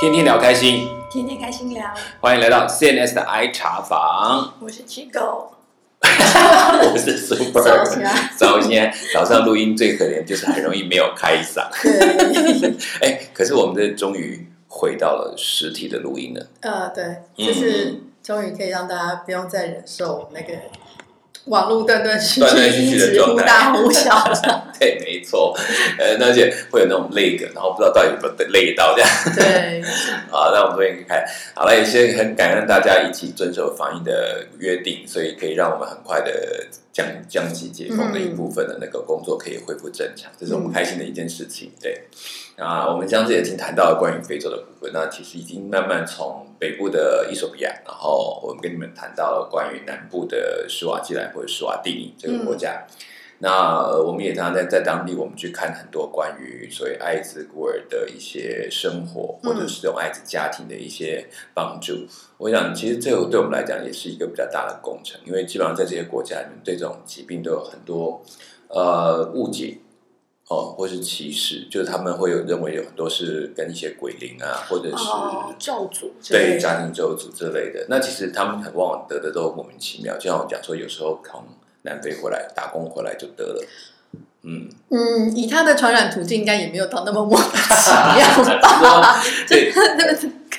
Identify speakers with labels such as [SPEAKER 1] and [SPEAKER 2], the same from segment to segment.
[SPEAKER 1] 天天聊开心，
[SPEAKER 2] 天天开心聊，
[SPEAKER 1] 欢迎来到 CNS 的 I 茶房，
[SPEAKER 2] 我是七狗，
[SPEAKER 1] 我是 Super。
[SPEAKER 2] 早
[SPEAKER 1] 先早上录音最可怜就是很容易没有开嗓，
[SPEAKER 2] 对，
[SPEAKER 1] 哎，可是我们这终于回到了实体的录音了。
[SPEAKER 2] 呃，对，
[SPEAKER 1] 嗯
[SPEAKER 2] 就是终于可以让大家不用再忍受那个网络断断续
[SPEAKER 1] 断断
[SPEAKER 2] 续，
[SPEAKER 1] 续
[SPEAKER 2] 忽
[SPEAKER 1] 状态。
[SPEAKER 2] 大忽小的，
[SPEAKER 1] 对，没错，呃，而且会有那种累梗，然后不知道到底有没有累到这样。
[SPEAKER 2] 对，
[SPEAKER 1] 好，那我们昨天看好了，也是很感恩大家一起遵守防疫的约定，所以可以让我们很快的降降级解封的一部分的那个工作可以恢复正常，这是我们开心的一件事情。对，啊，我们上次也已经谈到了关于非洲的部分，那其实已经慢慢从北部的伊索比亚，然后我们跟你们谈到了关于南部的施瓦基兰或者施瓦蒂尼这个国家。那呃我们也常常在在当地，我们去看很多关于所谓艾滋孤儿的一些生活，或者是这种艾滋家庭的一些帮助。我想，其实这个对我们来讲也是一个比较大的工程，因为基本上在这些国家里面，对这种疾病都有很多呃误解哦，或是歧视，就是他们会有认为有很多是跟一些鬼灵啊，或者是、
[SPEAKER 2] 哦，咒诅
[SPEAKER 1] 对
[SPEAKER 2] 的，
[SPEAKER 1] 家庭咒诅之类的。那其实他们很往往得的都莫名其妙，就像我讲说，有时候从南非回来打工回来就得了，嗯，
[SPEAKER 2] 嗯，以他的传染途径，应该也没有到那么莫名其妙 吧？
[SPEAKER 1] 对。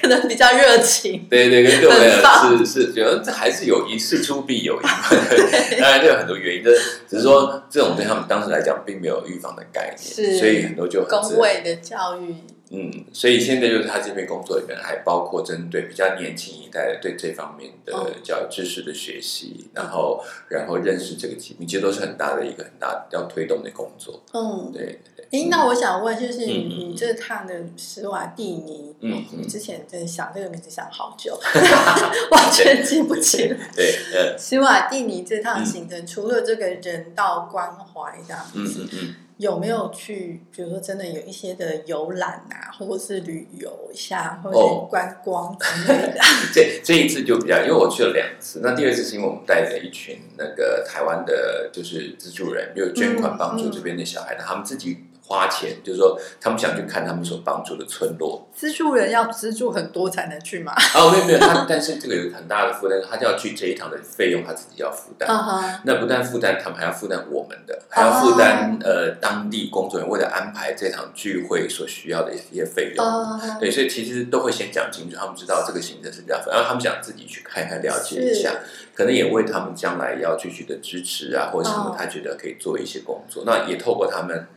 [SPEAKER 2] 可能比较热情，
[SPEAKER 1] 对对，跟对我来
[SPEAKER 2] 很
[SPEAKER 1] 讲是是觉得这还是有一事出必有因，当然这有很多原因，但只是说这种对他们当时来讲并没有预防的概念，
[SPEAKER 2] 是
[SPEAKER 1] 所以很多就很自然
[SPEAKER 2] 工位的教育，
[SPEAKER 1] 嗯，所以现在就是他这边工作里面还包括针对比较年轻一代的对这方面的
[SPEAKER 2] 哦。
[SPEAKER 1] 教育知识的学习，然后然后认识这个疾病，其实都是很大的一个很大要推动的工作。
[SPEAKER 2] 嗯。
[SPEAKER 1] 对对对，
[SPEAKER 2] 诶，那我想问，就是你这趟的施瓦蒂尼，
[SPEAKER 1] 嗯
[SPEAKER 2] 之前真的想这个名字想好久，完全记不起来。
[SPEAKER 1] 对，
[SPEAKER 2] 施，瓦蒂尼这趟行程，除了这个人道关怀这样
[SPEAKER 1] 嗯嗯，
[SPEAKER 2] 有没有去，比如说真的有一些的游览啊，或者是旅游一下，或者
[SPEAKER 1] 哦
[SPEAKER 2] 是观光之类的？
[SPEAKER 1] 这这一次就比较，因为我去了两次，那第二次是因为我们带着一群那个台湾的，就是资助人，有捐款帮助这边的小孩，那他们自己花钱，就是说他们想去看他们所帮助的村落。
[SPEAKER 2] 资助人要资助很多才能去嘛？
[SPEAKER 1] 哦，没有没有，他 但是这个有很大的负担，他就要去这一趟的费用他自己要负担。那不但负担，他们还要负担我们的，还要负担、呃当地工作人员为了安排这场聚会所需要的一些费用。
[SPEAKER 2] 啊，
[SPEAKER 1] 对，所以其实都会先讲清楚，他们知道这个行程是这样，然后他们想自己去看看、了解一下，可能也为他们将来要继续的支持啊，或者什么
[SPEAKER 2] 哦，
[SPEAKER 1] 他觉得可以做一些工作。那也透过他们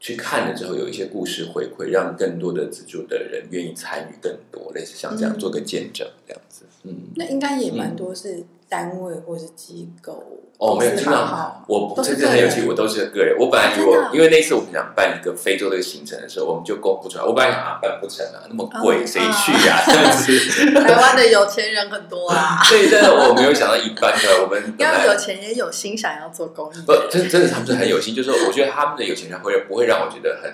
[SPEAKER 1] 去看了之后，有一些故事回馈，让更多的资助的人愿意参与更多，类似像这样、
[SPEAKER 2] 嗯
[SPEAKER 1] 做个见证这样子。嗯，
[SPEAKER 2] 那应该也蛮多是单位或是机构
[SPEAKER 1] 哦，没有，
[SPEAKER 2] 公司
[SPEAKER 1] 基本上
[SPEAKER 2] 行号
[SPEAKER 1] 我
[SPEAKER 2] 都是
[SPEAKER 1] 这次很有趣，我都是个人。我本来
[SPEAKER 2] 以为啊
[SPEAKER 1] 因为那次我们想办一个非洲的行程的时候，我们就公布出来。我本来想啊，办不成啊，那么贵，
[SPEAKER 2] 哦
[SPEAKER 1] 谁去呀、真的是。
[SPEAKER 2] 台湾的有钱人很多啊，
[SPEAKER 1] 对，但是我没有想到一般的我们
[SPEAKER 2] 要有钱也有心想要做公益
[SPEAKER 1] 不。真真的他们是很有心，就是说我觉得他们的有钱人会不会让我觉得很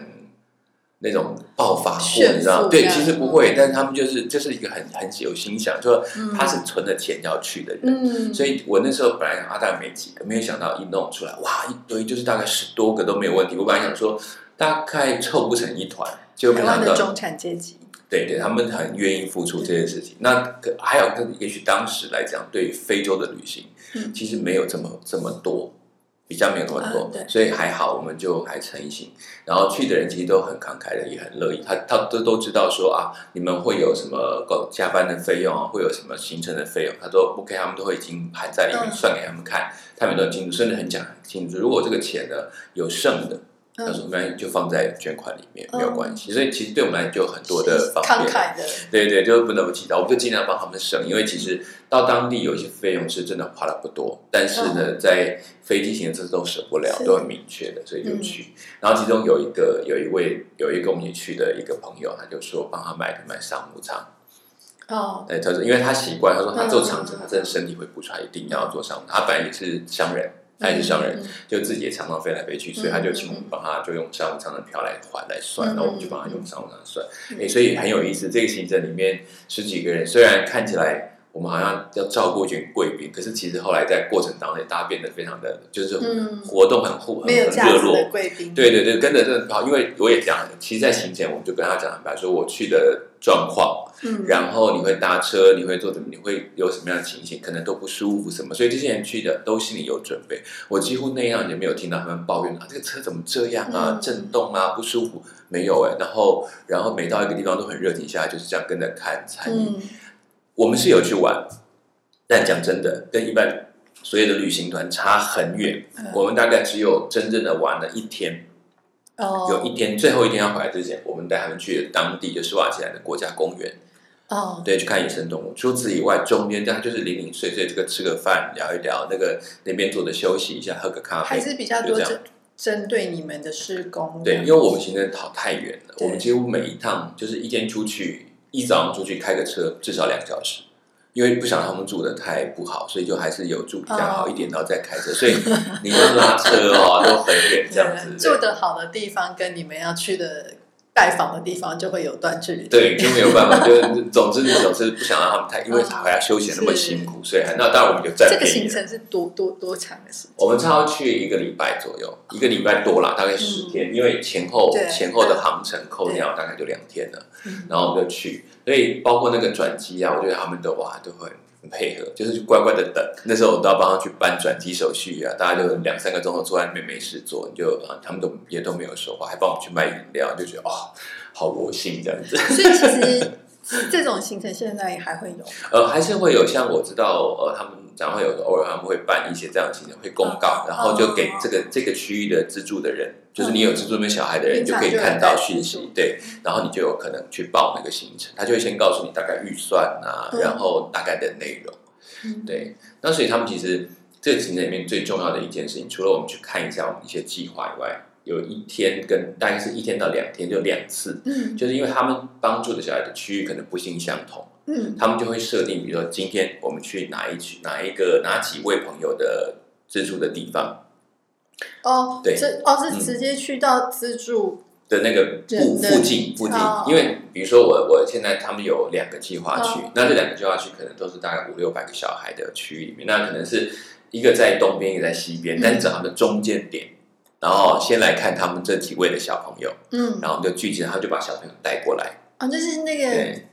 [SPEAKER 1] 那种暴发户，你知道？对，其实不会，但是他们就是就是一个很很有心想，就说
[SPEAKER 2] 嗯
[SPEAKER 1] 他是存了钱要去的人。
[SPEAKER 2] 嗯，
[SPEAKER 1] 所以我那时候本来想啊，大概没几个，没有想到一弄出来，哇，一堆就是大概十多个都没有问题。我本来想说大概凑不成一团，结果
[SPEAKER 2] 台
[SPEAKER 1] 没想到，
[SPEAKER 2] 湾的中产阶级，
[SPEAKER 1] 对对，他们很愿意付出这件事情。那还有，跟也许当时来讲，对于非洲的旅行，
[SPEAKER 2] 嗯
[SPEAKER 1] 其实没有这么这么多，比较没有那么多，所以还好，我们就还成行。然后去的人其实都很慷慨的，也很乐意。他他都都知道说啊，你们会有什么够加班的费用啊，会有什么行程的费用，他都 OK，他们都会已经含在里面，
[SPEAKER 2] 嗯
[SPEAKER 1] 算给他们看，他们都很清楚，甚至很讲很清楚。如果这个钱呢有剩的，他
[SPEAKER 2] 嗯，
[SPEAKER 1] 说没关系，就放在捐款里面，没有关系。所以其实对我们来讲就有很多的方便。
[SPEAKER 2] 慷慨的，
[SPEAKER 1] 对对，就是不得不祈祷，我们就尽量帮他们省，因为其实到当地有一些费用是真的花的不多，但是呢，在飞机行程都省不了，都很明确的，所以就去。然后其中有一个有一位有一个我们一起去的一个朋友，他就说帮他买的买商务舱，
[SPEAKER 2] 哦，
[SPEAKER 1] 对，他说因为他习惯，他说他做长程，
[SPEAKER 2] 嗯
[SPEAKER 1] 他真的身体会不出来，一定要做商务舱。他本来也是商人，他也是商人，
[SPEAKER 2] 嗯，
[SPEAKER 1] 就自己也常常飞来飞去，所以他就请我们帮他就用商务舱的票来还来算，
[SPEAKER 2] 嗯
[SPEAKER 1] 然后我们就帮他用商务舱算。
[SPEAKER 2] 嗯
[SPEAKER 1] 诶，所以很有意思。这个行程里面十几个人，虽然看起来我们好像要照顾一群贵宾，可是其实后来在过程当中，大家变得非常的就是
[SPEAKER 2] 嗯
[SPEAKER 1] 活动很互很
[SPEAKER 2] 没有
[SPEAKER 1] 很热络
[SPEAKER 2] 贵宾，
[SPEAKER 1] 对对对，跟着这个跑，因为我也讲，其实，在行前我们就跟他讲很白，说我去的状况，
[SPEAKER 2] 嗯，
[SPEAKER 1] 然后你会搭车，你会做什么，你会有什么样的情形，可能都不舒服什么，所以这些人去的都心里有准备。我几乎那样也没有听到他们抱怨啊，这个车怎么这样啊，
[SPEAKER 2] 嗯
[SPEAKER 1] 震动啊，不舒服，没有哎、然后然后每到一个地方都很热情下来，就是这样跟着看参与。
[SPEAKER 2] 嗯
[SPEAKER 1] 我们是有去玩，但讲真的，跟一般所有的旅行团差很远。
[SPEAKER 2] 嗯。
[SPEAKER 1] 我们大概只有真正的玩了一天。
[SPEAKER 2] 哦，
[SPEAKER 1] 有一天最后一天要回来之前，我们带他们去了当地就是瓦吉兰的国家公园，
[SPEAKER 2] 哦，
[SPEAKER 1] 对，去看野生动物。除此以外，中间大家就是零零碎碎，这个吃个饭，聊一聊，那个那边坐着休息一下，喝个咖啡，
[SPEAKER 2] 还是比较多针针对你们的施工，
[SPEAKER 1] 对，因为我们行程跑太远了，我们几乎每一趟就是一天出去，一早上出去开个车至少两个小时，因为不想他们住的太不好，所以就还是有住比较好一点，然后再开车。所以你们拉车哦都很远这样子，
[SPEAKER 2] 住的好的地方跟你们要去的拜访的地方就会有段距离，
[SPEAKER 1] 对，就没有办法，就总之你总是不想让他们太，因为回来休息那么辛苦，所以那当然我们就占
[SPEAKER 2] 这个。行程是多多多长的时间？
[SPEAKER 1] 我们差不多去一个礼拜左右，一个礼拜多啦，大概十天，因为前后前后的航程扣掉大概就两天了，
[SPEAKER 2] 嗯。
[SPEAKER 1] 然后我们就去，所以包括那个转机啊，我觉得他们都哇都会配合，就是乖乖的等。那时候我都要帮他去办转机手续啊，大家就两三个钟头坐在那边没事做，就啊他们都也都没有说话，还帮我们去卖饮料，就觉得啊好恶心这样子。
[SPEAKER 2] 所以其实这种行程现在还会有，
[SPEAKER 1] 呃，还是会有像我知道，呃，他们然后有偶尔他们会办一些这样的行程，会公告，
[SPEAKER 2] 哦
[SPEAKER 1] 然后就给这个这个区域的资助的人，就是你有资助那小孩的人，就可以看到讯息，对，然后你就有可能去报那个行程，他就会先告诉你大概预算啊，
[SPEAKER 2] 嗯
[SPEAKER 1] 然后大概的内容，
[SPEAKER 2] 嗯
[SPEAKER 1] 对，那所以他们其实这个行程里面最重要的一件事情，除了我们去看一下我们一些计划以外，有一天跟大概是一天到两天，就两次，
[SPEAKER 2] 嗯。
[SPEAKER 1] 就是因为他们帮助的小孩的区域可能不尽相同。
[SPEAKER 2] 嗯。
[SPEAKER 1] 他们就会设定，比如说今天我们去哪一区、哪一个、哪几位朋友的资助的地方。
[SPEAKER 2] 哦，
[SPEAKER 1] 对。
[SPEAKER 2] 这哦
[SPEAKER 1] 嗯。
[SPEAKER 2] 是直接去到资助
[SPEAKER 1] 的那个附附近附近。
[SPEAKER 2] 哦，
[SPEAKER 1] 因为比如说我我现在他们有两个计划区
[SPEAKER 2] 哦，
[SPEAKER 1] 那这两个计划区可能都是大概五六百个小孩的区域里面，那可能是一个在东边，一个在西边，
[SPEAKER 2] 嗯
[SPEAKER 1] 但是找他们的中间点。然后先来看他们这几位的小朋友，
[SPEAKER 2] 嗯。
[SPEAKER 1] 然后我们就聚集，然后就把小朋友带过来，
[SPEAKER 2] 啊，就是那个
[SPEAKER 1] 对，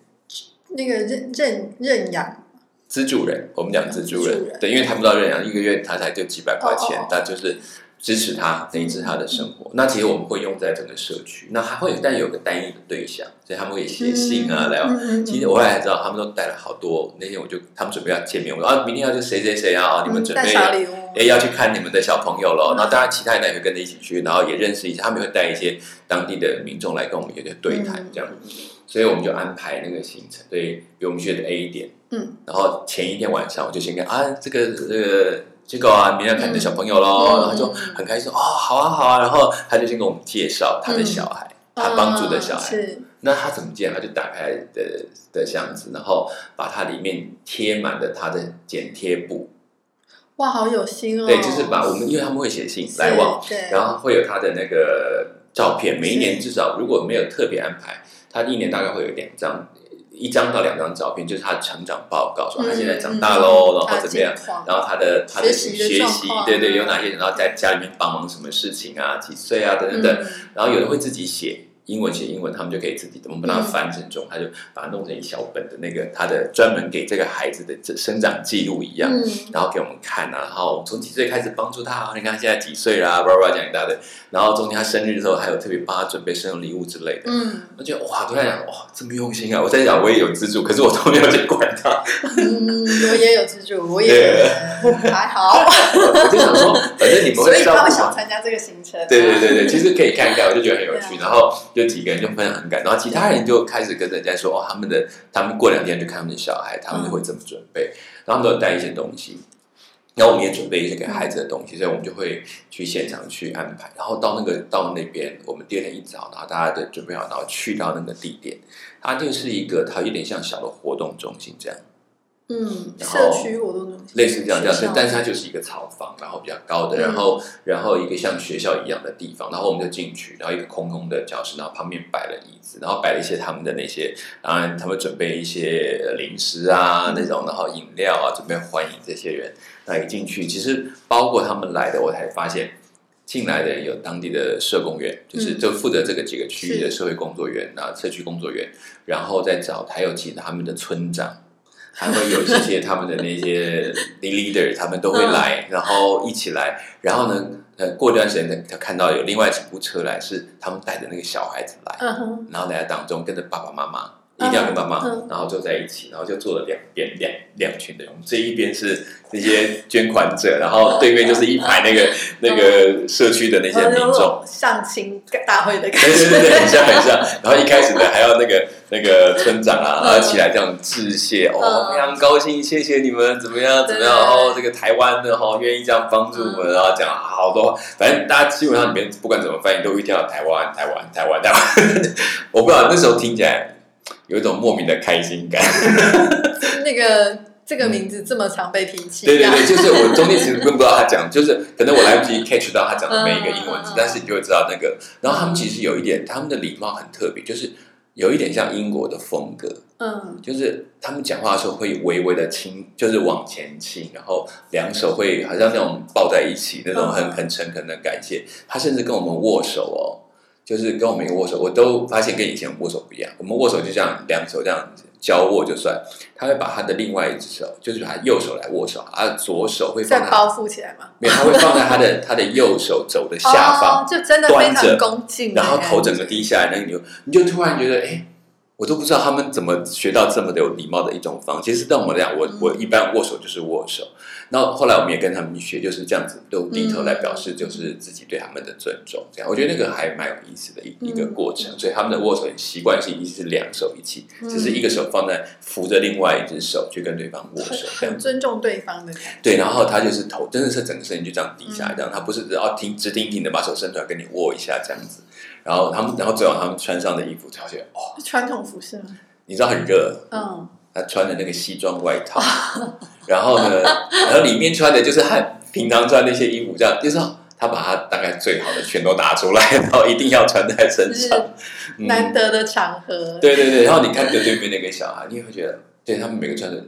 [SPEAKER 2] 那个认认认养。
[SPEAKER 1] 资助人，我们讲资助
[SPEAKER 2] 人，
[SPEAKER 1] 对，因为他不知道认养一个月他才就几百块钱
[SPEAKER 2] 哦哦哦，
[SPEAKER 1] 那就是支持他，等于是他的生活。那其实我们会用在整个社区，那还会有，但有个单一的对象，所以他们会写信啊来。其实我后来才知道，他们都带了好多。那天我就他们准备要见面，我说啊，明天要就谁谁谁啊，你们准
[SPEAKER 2] 带
[SPEAKER 1] 备要去看你们的小朋友了。
[SPEAKER 2] 嗯
[SPEAKER 1] 然后当然其他人也会跟着一起去，然后也认识一下，他们会带一些当地的民众来跟我们有点对谈
[SPEAKER 2] 嗯
[SPEAKER 1] 这样。所以我们就安排那个行程，对，比如我们去的 A 点，
[SPEAKER 2] 嗯，
[SPEAKER 1] 然后前一天晚上我就先跟啊，这个这个结果啊，明天要看你的小朋友喽，
[SPEAKER 2] 嗯。
[SPEAKER 1] 然后就很开心哦，好啊好啊，然后他就先跟我们介绍他的小孩，他帮助的小孩，
[SPEAKER 2] 嗯是。
[SPEAKER 1] 那他怎么介绍？他就打开的的箱子，然后把它里面贴满了他的剪贴簿，
[SPEAKER 2] 哇，好有心哦，
[SPEAKER 1] 对，就是把我们因为他们会写信
[SPEAKER 2] 是
[SPEAKER 1] 来往，
[SPEAKER 2] 对，
[SPEAKER 1] 然后会有他的那个照片，每一年至少如果没有特别安排，他一年大概会有两张，一张到两张照片，就是他的成长报告，说他现在长大喽，然后怎么样，然后他的他的
[SPEAKER 2] 学习
[SPEAKER 1] 对对，有哪些，然后在家里面帮忙什么事情啊，几岁啊，等等等，
[SPEAKER 2] 嗯。
[SPEAKER 1] 然后有的会自己写。英文写英文，他们就可以自己，我们帮他
[SPEAKER 2] 嗯
[SPEAKER 1] 翻成中，他就把它弄成一小本的那个他的专门给这个孩子的这生长记录一样，
[SPEAKER 2] 嗯。
[SPEAKER 1] 然后给我们看啊，然后从几岁开始帮助他，你看他现在几岁啦，叭叭讲一大堆，然后中间他生日的时候还有特别帮他准备生日礼物之类的，
[SPEAKER 2] 嗯。
[SPEAKER 1] 我觉得哇，都在想哇这么用心啊！我在想我也有资助，可是我都没有去管他，
[SPEAKER 2] 嗯，我也有资助，我也
[SPEAKER 1] 对。
[SPEAKER 2] 还好，
[SPEAKER 1] 我就想说，反正你们
[SPEAKER 2] 所以
[SPEAKER 1] 会照顾嘛。
[SPEAKER 2] 他会想参加这个行程，
[SPEAKER 1] 对对对对，其实可以看看，我就觉得很有趣。
[SPEAKER 2] 啊
[SPEAKER 1] 然后就几个人就分享很感动，然后其他人就开始跟人家说，哦，他们的他们过两天就看他们的小孩，他们会怎么准备，然后他们都有带一些东西。然后我们也准备一些给孩子的东西，所以我们就会去现场去安排。然后到那个到那边，我们第二天一早，然后大家都准备好，然后去到那个地点，它就是一个它有点像小的活动中心这样。
[SPEAKER 2] 嗯，
[SPEAKER 1] 然
[SPEAKER 2] 社
[SPEAKER 1] 后
[SPEAKER 2] 区活动中心
[SPEAKER 1] 类似这样这样但是它就是一个草房，然后比较高的，
[SPEAKER 2] 嗯
[SPEAKER 1] 然后然后一个像学校一样的地方，然后我们就进去，然后一个空空的教室，然后旁边摆了椅子，然后摆了一些他们的那些，当然他们准备一些零食啊那种，然后饮料啊，准备欢迎这些人。那一进去，其实包括他们来的，我才发现。进来的人有当地的社工员，就是
[SPEAKER 2] 嗯
[SPEAKER 1] 就负责这个几个区域的社会工作员啊、社区工作员，然后再找还有其他他们的村长，还会有一些他们的那些 leader，他们都会来，然后一起来，然后呢，呃，过一段时间他他看到有另外几部车来，是他们带着那个小孩子来，然后来当中跟着爸爸妈妈。一定要跟妈妈，
[SPEAKER 2] 嗯
[SPEAKER 1] 然后坐在一起，然后就坐了两边两两群的人。我们这一边是那些捐款者，然后对面就是一排那个 那个社区的那些民众。
[SPEAKER 2] 相亲大会的感
[SPEAKER 1] 觉对，对对，很像很像。然后一开始呢，还要那个那个村长啊，然后起来这样致谢，哦，
[SPEAKER 2] 嗯
[SPEAKER 1] 非常高兴，谢谢你们，怎么样怎么样？
[SPEAKER 2] 对
[SPEAKER 1] 哦，这个台湾的哈，愿意这样帮助我们，然后讲好多，反正大家基本上里面不管怎么翻译，都一定要台湾台湾台湾台湾。我不知道那时候听起来有一种莫名的开心感。
[SPEAKER 2] 那个这个名字这么常被提起，
[SPEAKER 1] 对对对，就是我中间其实根本不知道他讲，就是可能我来不及 catch 到他讲的每一个英文字但是你就会知道那个。然后他们其实有一点，他们的礼貌很特别，就是有一点像英国的风格，
[SPEAKER 2] 嗯
[SPEAKER 1] 就是他们讲话的时候会微微的倾，就是往前倾，然后两手会好像那种抱在一起那种很
[SPEAKER 2] 嗯
[SPEAKER 1] 很诚恳的感谢。他甚至跟我们握手哦，就是跟我们一个握手，我都发现跟以前握手不一样。我们握手就这样两手这样子交握就算，他会把他的另外一只手，就是把他右手来握手，他的左手会放在
[SPEAKER 2] 再包覆起来嘛，
[SPEAKER 1] 没有，他会放在他的他的右手肘的下方。
[SPEAKER 2] 哦，就真的非常恭敬，
[SPEAKER 1] 然后头整个低下来，那个你就你就突然觉得，哎，我都不知道他们怎么学到这么的有礼貌的一种方式。其实对我们来讲，我
[SPEAKER 2] 嗯
[SPEAKER 1] 我一般握手就是握手，然后后来我们也跟他们学，就是这样子都低头来表示就是自己对他们的尊重。这样，我觉得那个还蛮有意思的一一个过程。所以他们的握手习惯性一是两手一起，
[SPEAKER 2] 嗯
[SPEAKER 1] 只是一个手放在扶着另外一只手去跟对方握手这样
[SPEAKER 2] 很。尊重对方的感觉，
[SPEAKER 1] 对，然后他就是头，真的是整个身体就这样低下这样、他不是只要挺直挺挺的把手伸出来跟你握一下这样子，然后他们，然后最后他们穿上的衣服，才觉得哦，
[SPEAKER 2] 是传统服饰吗？
[SPEAKER 1] 你知道很热，
[SPEAKER 2] 嗯，
[SPEAKER 1] 他穿的那个西装外套，然后呢，然后里面穿的就是他平常穿那些衣服，这样就是他把他大概最好的全都拿出来，然后一定要穿在身上，嗯。
[SPEAKER 2] 难得的场合，
[SPEAKER 1] 对对对，然后你看着对面那个小孩，你也会觉得，对他们每个穿的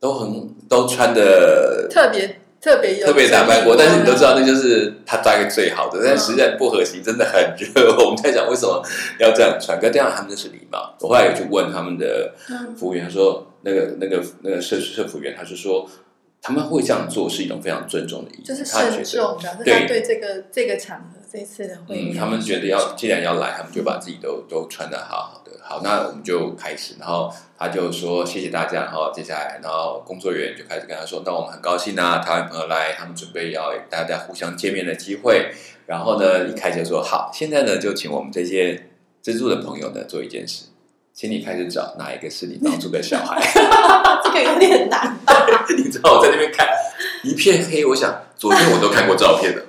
[SPEAKER 1] 都很都穿的
[SPEAKER 2] 特别特别有
[SPEAKER 1] 特别打扮过，但是你都知道那就是他大概最好的，但
[SPEAKER 2] 嗯
[SPEAKER 1] 实在不和谐，真的很热。我们在想为什么要这样穿，可这样他们就是礼貌。我后来有去问他们的
[SPEAKER 2] 嗯
[SPEAKER 1] 服务员，他说那个那个那个社社服员，他是说他们会这样做是一种非常尊重的意思，
[SPEAKER 2] 就是
[SPEAKER 1] 他觉得
[SPEAKER 2] 慎重，表示
[SPEAKER 1] 对
[SPEAKER 2] 这个这个场合这次的会
[SPEAKER 1] 嗯，
[SPEAKER 2] 议，
[SPEAKER 1] 他们觉得要既然要来，他们就把自己都都穿的好好的。好，那我们就开始，然后他就说谢谢大家，然后接下来，然后工作人员就开始跟他说，那我们很高兴啊，台湾朋友来，他们准备要大家互相见面的机会。然后呢，一开始就说好，现在呢就请我们这些资助的朋友呢做一件事，请你开始找哪一个是你帮助的小孩。
[SPEAKER 2] 这个有点难，
[SPEAKER 1] 你知道我在那边看一片黑，我想昨天我都看过照片的，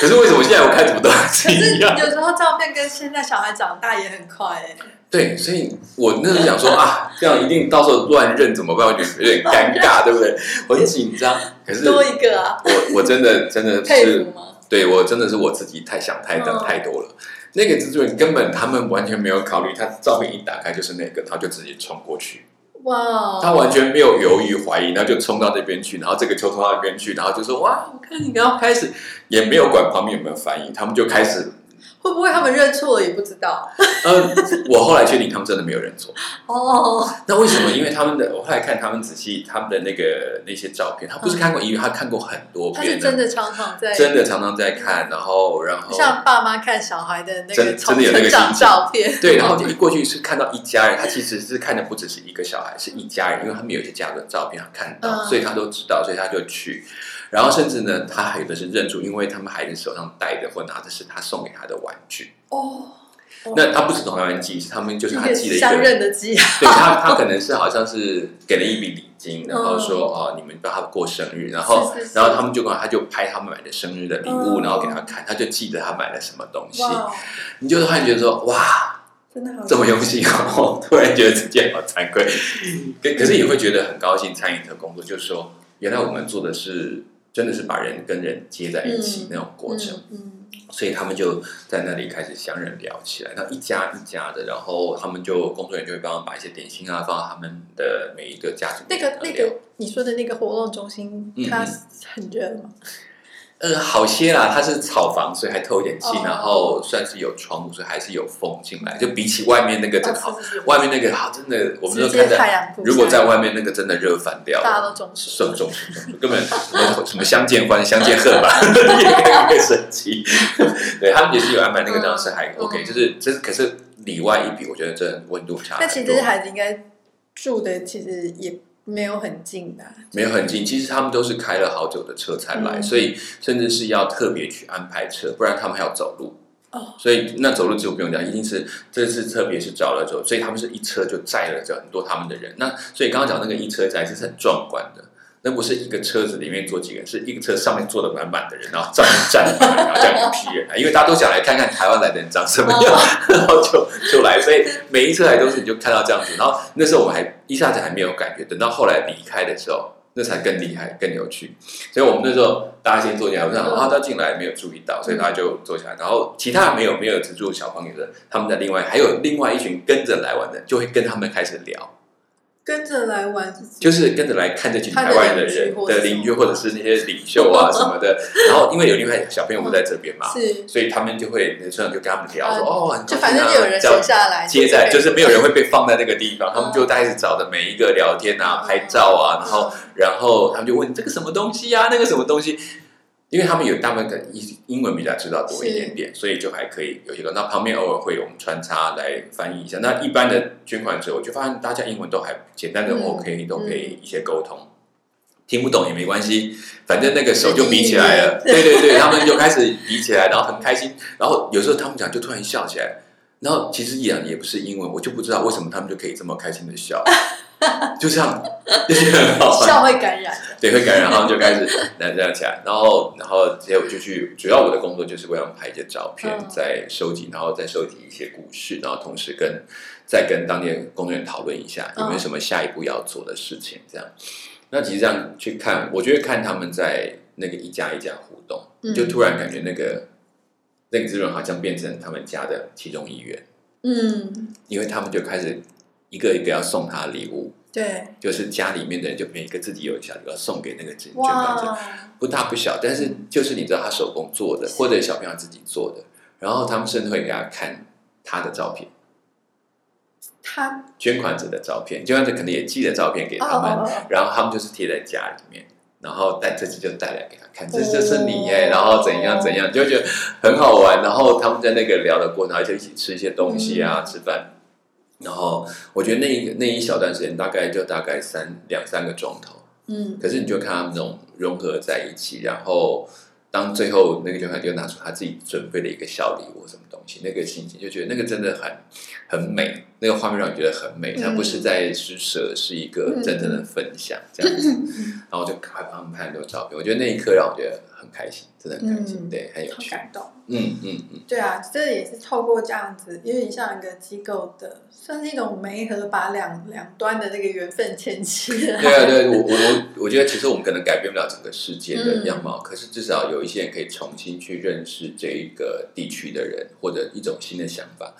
[SPEAKER 1] 可是为什么现在我看怎么都还是一样？
[SPEAKER 2] 有时候照片跟现在小孩长大也很快哎，
[SPEAKER 1] 对，所以我那时候想说啊，这样一定到时候乱认怎么办？我觉得有点尴尬，对不对？我很紧张。可是
[SPEAKER 2] 多一个啊，
[SPEAKER 1] 我我真的真的是？对我真的是我自己太想太想
[SPEAKER 2] 嗯
[SPEAKER 1] 太多了。那个制作人根本他们完全没有考虑，他照片一打开就是那个，他就直接冲过去，
[SPEAKER 2] 哇，
[SPEAKER 1] 他完全没有犹豫怀疑，然后就冲到那边去，然后这个就冲到那边去，然后就说哇，我看你，然后开始也没有管旁边有没有反应，他们就开始。
[SPEAKER 2] 会不会他们认错了也不知道？
[SPEAKER 1] 呃，我后来确定他们真的没有认错。
[SPEAKER 2] 哦，
[SPEAKER 1] 那为什么？因为他们的，我后来看他们仔细他们的那个那些照片，他不是看过一遍，他看过很多
[SPEAKER 2] 他是
[SPEAKER 1] 遍
[SPEAKER 2] 真的常常在，
[SPEAKER 1] 真的常常在看，然后然后
[SPEAKER 2] 像爸妈看小孩的那个
[SPEAKER 1] 真的有那个
[SPEAKER 2] 照片，
[SPEAKER 1] 对，然后 就一过去是看到一家人，他其实是看的不只是一个小孩，是一家人，因为他们有一些家的照片他看到，
[SPEAKER 2] 嗯
[SPEAKER 1] 所以他都知道，所以他就去。然后甚至呢，他还有的是认出，因为他们孩子手上戴的或拿的是他送给他的玩具。
[SPEAKER 2] 哦，
[SPEAKER 1] 那他不是同样玩具，是他们就是他寄了一
[SPEAKER 2] 相
[SPEAKER 1] 个
[SPEAKER 2] 认的
[SPEAKER 1] 对他，他可能是好像是给了一笔礼金，然后说
[SPEAKER 2] 嗯
[SPEAKER 1] 哦，你们帮他过生日，然后 然后他们就跟他就拍他们买的生日的礼物，
[SPEAKER 2] 嗯。
[SPEAKER 1] 然后给他看，他就记得他买了什么东西，
[SPEAKER 2] 哇，
[SPEAKER 1] 你就突然觉得说哇，
[SPEAKER 2] 真的好
[SPEAKER 1] 这么用心哦，突然觉得自己好惭愧。可可是也会觉得很高兴参与这个工作，就是说，原来我们做的是真的是把人跟人接在一起
[SPEAKER 2] 嗯
[SPEAKER 1] 那种过程。
[SPEAKER 2] 嗯
[SPEAKER 1] 所以他们就在那里开始相认聊起来，那一家一家的，然后他们就工作人员就会帮他把一些点心啊放到他们的每一个家族
[SPEAKER 2] 那个那个你说的那个活动中心
[SPEAKER 1] 嗯，
[SPEAKER 2] 它很热吗？
[SPEAKER 1] 呃，好些啦，它是草房，所以还透一点气，
[SPEAKER 2] 哦
[SPEAKER 1] 然后算是有窗户，所以还是有风进来，就比起外面那个真的好，
[SPEAKER 2] 哦是是是
[SPEAKER 1] 外面那个好，真的我们都看在，
[SPEAKER 2] 太阳
[SPEAKER 1] 如果在外面那个真的热翻掉了，
[SPEAKER 2] 大家都中暑
[SPEAKER 1] 中中暑中暑，根本 什么什么相见欢相见恨吧，也看会生气。对他们也是有安排那个当时还
[SPEAKER 2] 嗯
[SPEAKER 1] OK，就是这是可是里外一比，我觉得真的温度差。
[SPEAKER 2] 那其实孩子应该住的其实也没有很近的啊，
[SPEAKER 1] 没有很近，其实他们都是开了好久的车才来，
[SPEAKER 2] 嗯
[SPEAKER 1] 所以甚至是要特别去安排车，不然他们还要走路。
[SPEAKER 2] 哦，
[SPEAKER 1] 所以那走路就不用讲，一定是这次特别是找了走，所以他们是一车就载了这很多他们的人。那所以刚刚讲那个一车载是很壮观的，那不是一个车子里面坐几个人，是一个车上面坐的满满的人，然后上面站满，然后这样一批人来，因为大家都想来看看台湾来的人长什么样，然后就就来，所以每一车来都是你就看到这样子。然后那时候我们还一下子还没有感觉，等到后来离开的时候。那才更厉害、更有趣，所以我们那时候大家先坐下来，我想啊，他进来没有注意到，所以大家就坐下来。然后其他没有没有资助小朋友的，他们在另外还有另外一群跟着来玩的，就会跟他们开始聊，
[SPEAKER 2] 跟着来玩是
[SPEAKER 1] 就是跟着来看这群台湾的人的邻居或者是那些领袖啊什么的。然后因为有另外小朋友不在这边嘛，
[SPEAKER 2] 是，
[SPEAKER 1] 所以他们就会那时候就跟他们聊说，
[SPEAKER 2] 嗯
[SPEAKER 1] 哦，
[SPEAKER 2] 就反正就有人
[SPEAKER 1] 这样
[SPEAKER 2] 留下来
[SPEAKER 1] 接在，
[SPEAKER 2] 就
[SPEAKER 1] 就是没有人会被放在那个地方，
[SPEAKER 2] 嗯
[SPEAKER 1] 他们就开始找的每一个聊天啊、拍照啊，然后然后他们就问这个什么东西啊，那个什么东西，因为他们有大部分英英文比较知道多一点点，所以就还可以有些个。那旁边偶尔会有我们穿插来翻译一下。那一般的捐款者，我就发现大家英文都还简单的
[SPEAKER 2] 嗯
[SPEAKER 1] OK，、都可以一些沟通。听不懂也没关系，反正那个手就比起来了。对对对，他们就开始比起来，然后很开心。然后有时候他们讲就突然笑起来，然后其实讲也不是英文，我就不知道为什么他们就可以这么开心的笑，就这样，就是很好玩。
[SPEAKER 2] 笑会感染。的，
[SPEAKER 1] 对，会感染，然后就开始那这样起来，然后然后接着我就去，主要我的工作就是为他们拍一些照片，
[SPEAKER 2] 嗯。
[SPEAKER 1] 再收集，然后再收集一些故事，然后同时跟再跟当地的工作人员讨论一下有没有什么下一步要做的事情，这样。那其实这样去看，我觉得看他们在那个一家一家互动，
[SPEAKER 2] 嗯。
[SPEAKER 1] 就突然感觉那个那个资源好像变成他们家的其中一员，
[SPEAKER 2] 嗯，
[SPEAKER 1] 因为他们就开始一个一个要送他礼物。
[SPEAKER 2] 对，
[SPEAKER 1] 就是家里面的人就每个自己有一小礼物要送给那个捐捐款者，不大不小，但是就是你知道他手工做的，或者小朋友自己做的，然后他们甚至会给他看他的照片，
[SPEAKER 2] 他。
[SPEAKER 1] 捐款者的照片，捐款者可能也寄了照片给他们，然后他们就是贴在家里面，然后带这次就带来给他看，这
[SPEAKER 2] 哦
[SPEAKER 1] 就是你耶，然后怎样怎样，就觉得很好玩。然后他们在那个聊的过程，而且一起吃一些东西啊，吃饭。然后我觉得那那一小段时间，大概就大概三两三个钟头，
[SPEAKER 2] 嗯。
[SPEAKER 1] 可是你就看他们那种融合在一起，然后当最后那个小孩就拿出他自己准备的一个小礼物什么东西，那个心情就觉得那个真的很很美，那个画面让你觉得很美，
[SPEAKER 2] 嗯
[SPEAKER 1] 它不是在施舍，是一个真正的分享这样子。然后就赶快帮他们拍很多照片，我觉得那一刻让我觉得很开心，真的很开心，
[SPEAKER 2] 嗯
[SPEAKER 1] 对，很有
[SPEAKER 2] 好
[SPEAKER 1] 趣。
[SPEAKER 2] 感动。
[SPEAKER 1] 嗯嗯嗯，
[SPEAKER 2] 对啊，这也是透过这样子，有点像一个机构的，算是一种媒合，把两两端的那个缘分牵起来。
[SPEAKER 1] 对啊，对我我我我觉得其实我们可能改变不了整个世界的
[SPEAKER 2] 嗯
[SPEAKER 1] 样貌，可是至少有一些人可以重新去认识这一个地区的人，或者一种新的想法，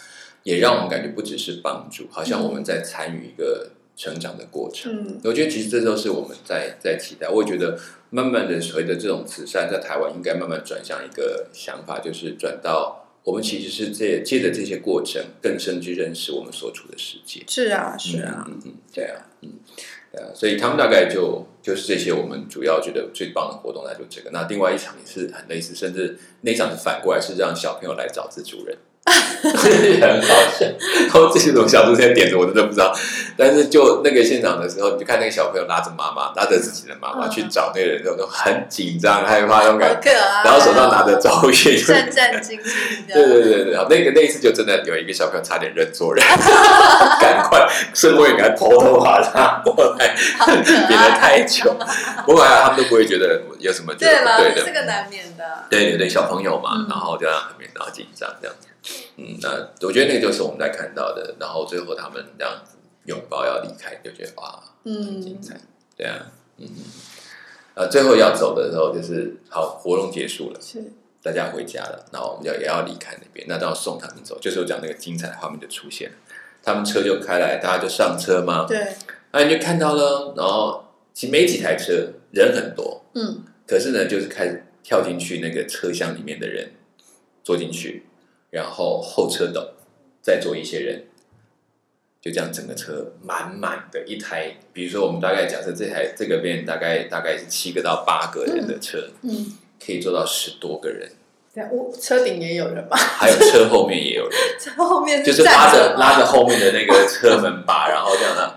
[SPEAKER 1] 也让我们感觉不只是帮助，好像我们在参与一个成长的过程。
[SPEAKER 2] 嗯
[SPEAKER 1] 我觉得其实这都是我们在在期待。我也觉得慢慢的随着这种慈善在台湾应该慢慢转向一个想法，就是转到我们其实是借借着这些过程，更深去认识我们所处的世界。
[SPEAKER 2] 是啊，是啊，
[SPEAKER 1] 嗯嗯，对啊，嗯，对啊，所以他们大概就就是这些我们主要觉得最棒的活动，那就这个。那另外一场也是很类似，甚至那场是反过来是让小朋友来找自主人。很好笑，然后这些种小猪现在点子我真的不知道，但是就那个现场的时候，你就看那个小朋友拉着妈妈，拉着自己的妈妈
[SPEAKER 2] 嗯
[SPEAKER 1] 去找那个人，都很紧张、害怕那种感觉，然后手上拿着照片，
[SPEAKER 2] 战战兢兢的。
[SPEAKER 1] 对对对对，好那个那一次就真的有一个小朋友差点认错人，赶快顺波也给他偷偷把他过来，
[SPEAKER 2] 好可爱
[SPEAKER 1] 别得太久。不过还好他们都不会觉得有什么觉
[SPEAKER 2] 对了，
[SPEAKER 1] 得不对的。
[SPEAKER 2] 这个难免的。
[SPEAKER 1] 对对对，小朋友嘛，
[SPEAKER 2] 嗯
[SPEAKER 1] 然后就让他们然后紧张这样子。嗯，那我觉得那个就是我们在看到的，然后最后他们这样子拥抱要离开，就觉得哇，
[SPEAKER 2] 嗯。
[SPEAKER 1] 精彩，对啊，嗯，呃，最后要走的时候就是好，活动结束了，
[SPEAKER 2] 是。
[SPEAKER 1] 大家回家了，然后我们就也要离开那边，那都要送他们走，就是我讲那个精彩的画面就出现了，他们车就开来，大家就上车嘛，
[SPEAKER 2] 对，
[SPEAKER 1] 那你就看到了，然后其实没几台车，人很多，
[SPEAKER 2] 嗯。
[SPEAKER 1] 可是呢，就是开始跳进去那个车厢里面的人坐进去，然后后车斗再坐一些人，就这样整个车满满的一台，比如说我们大概假设这台这个边大概大概是七个到八个人的车，
[SPEAKER 2] 嗯，
[SPEAKER 1] 可以坐到十多个人，
[SPEAKER 2] 对，我车顶也有人嘛，
[SPEAKER 1] 还有车后面也有人，
[SPEAKER 2] 车后面
[SPEAKER 1] 就是拉
[SPEAKER 2] 着
[SPEAKER 1] 拉着后面的那个车门把，然后这样的，